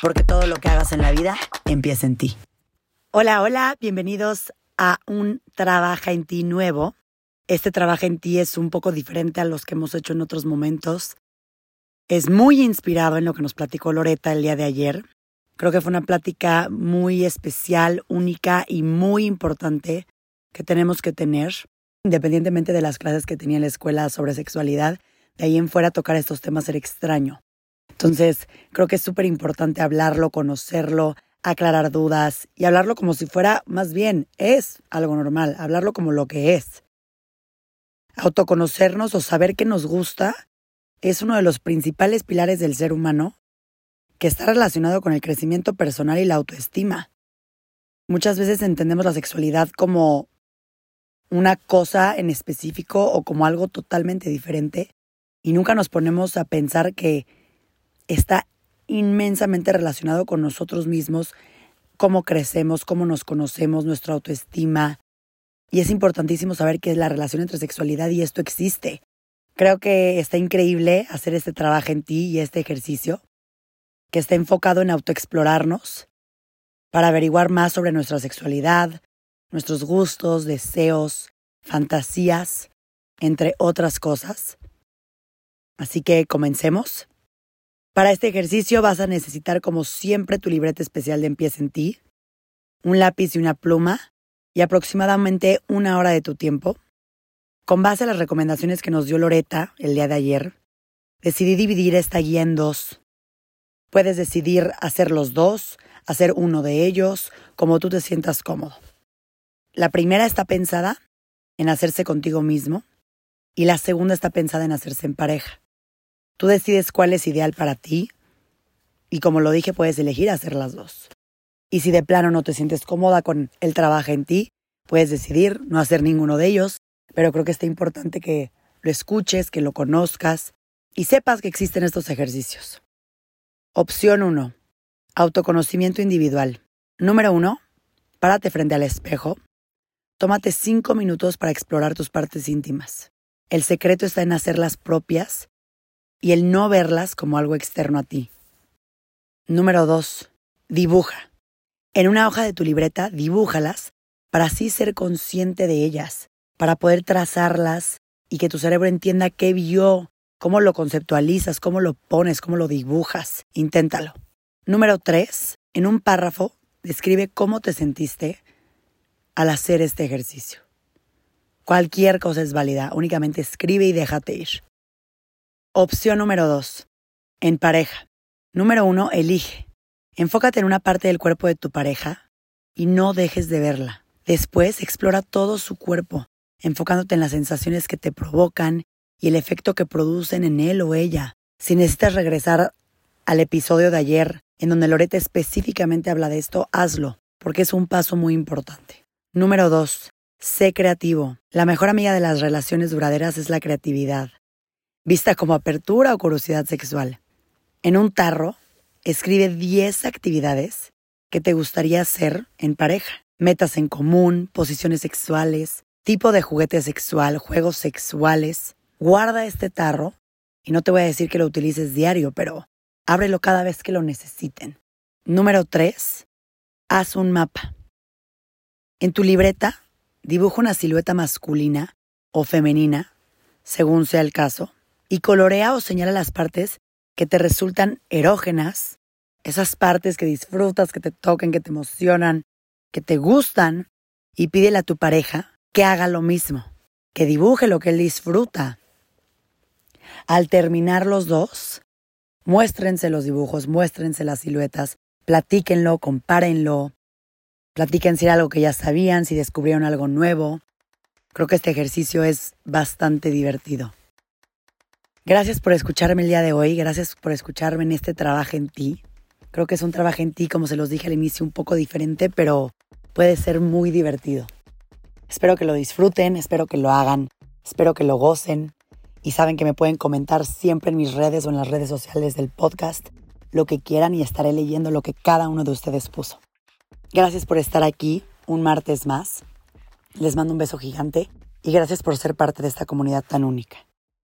porque todo lo que hagas en la vida empieza en ti. Hola, hola, bienvenidos a un Trabaja en ti nuevo. Este Trabaja en ti es un poco diferente a los que hemos hecho en otros momentos. Es muy inspirado en lo que nos platicó Loreta el día de ayer. Creo que fue una plática muy especial, única y muy importante que tenemos que tener, independientemente de las clases que tenía en la escuela sobre sexualidad. De ahí en fuera tocar estos temas era extraño. Entonces, creo que es súper importante hablarlo, conocerlo, aclarar dudas y hablarlo como si fuera, más bien, es algo normal, hablarlo como lo que es. Autoconocernos o saber qué nos gusta es uno de los principales pilares del ser humano que está relacionado con el crecimiento personal y la autoestima. Muchas veces entendemos la sexualidad como una cosa en específico o como algo totalmente diferente y nunca nos ponemos a pensar que está inmensamente relacionado con nosotros mismos, cómo crecemos, cómo nos conocemos, nuestra autoestima. Y es importantísimo saber que la relación entre sexualidad y esto existe. Creo que está increíble hacer este trabajo en ti y este ejercicio, que está enfocado en autoexplorarnos, para averiguar más sobre nuestra sexualidad, nuestros gustos, deseos, fantasías, entre otras cosas. Así que comencemos. Para este ejercicio vas a necesitar como siempre tu libreta especial de Empieza en ti, un lápiz y una pluma y aproximadamente una hora de tu tiempo. Con base a las recomendaciones que nos dio Loreta el día de ayer, decidí dividir esta guía en dos. Puedes decidir hacer los dos, hacer uno de ellos, como tú te sientas cómodo. La primera está pensada en hacerse contigo mismo y la segunda está pensada en hacerse en pareja. Tú decides cuál es ideal para ti y como lo dije, puedes elegir hacer las dos. Y si de plano no te sientes cómoda con el trabajo en ti, puedes decidir no hacer ninguno de ellos, pero creo que está importante que lo escuches, que lo conozcas y sepas que existen estos ejercicios. Opción 1. Autoconocimiento individual. Número 1. Párate frente al espejo. Tómate 5 minutos para explorar tus partes íntimas. El secreto está en hacerlas propias y el no verlas como algo externo a ti. Número 2. Dibuja. En una hoja de tu libreta, dibújalas para así ser consciente de ellas, para poder trazarlas y que tu cerebro entienda qué vio, cómo lo conceptualizas, cómo lo pones, cómo lo dibujas. Inténtalo. Número 3. En un párrafo, describe cómo te sentiste al hacer este ejercicio. Cualquier cosa es válida, únicamente escribe y déjate ir. Opción número 2. En pareja. Número 1. Elige. Enfócate en una parte del cuerpo de tu pareja y no dejes de verla. Después explora todo su cuerpo, enfocándote en las sensaciones que te provocan y el efecto que producen en él o ella. Si necesitas regresar al episodio de ayer, en donde Loreta específicamente habla de esto, hazlo, porque es un paso muy importante. Número 2. Sé creativo. La mejor amiga de las relaciones duraderas es la creatividad vista como apertura o curiosidad sexual. En un tarro, escribe 10 actividades que te gustaría hacer en pareja. Metas en común, posiciones sexuales, tipo de juguete sexual, juegos sexuales. Guarda este tarro y no te voy a decir que lo utilices diario, pero ábrelo cada vez que lo necesiten. Número 3. Haz un mapa. En tu libreta, dibuja una silueta masculina o femenina, según sea el caso, y colorea o señala las partes que te resultan erógenas, esas partes que disfrutas, que te toquen, que te emocionan, que te gustan, y pídele a tu pareja que haga lo mismo, que dibuje lo que él disfruta. Al terminar los dos, muéstrense los dibujos, muéstrense las siluetas, platíquenlo, compárenlo, platiquen si era algo que ya sabían, si descubrieron algo nuevo. Creo que este ejercicio es bastante divertido. Gracias por escucharme el día de hoy, gracias por escucharme en este trabajo en ti. Creo que es un trabajo en ti, como se los dije al inicio, un poco diferente, pero puede ser muy divertido. Espero que lo disfruten, espero que lo hagan, espero que lo gocen y saben que me pueden comentar siempre en mis redes o en las redes sociales del podcast lo que quieran y estaré leyendo lo que cada uno de ustedes puso. Gracias por estar aquí un martes más. Les mando un beso gigante y gracias por ser parte de esta comunidad tan única.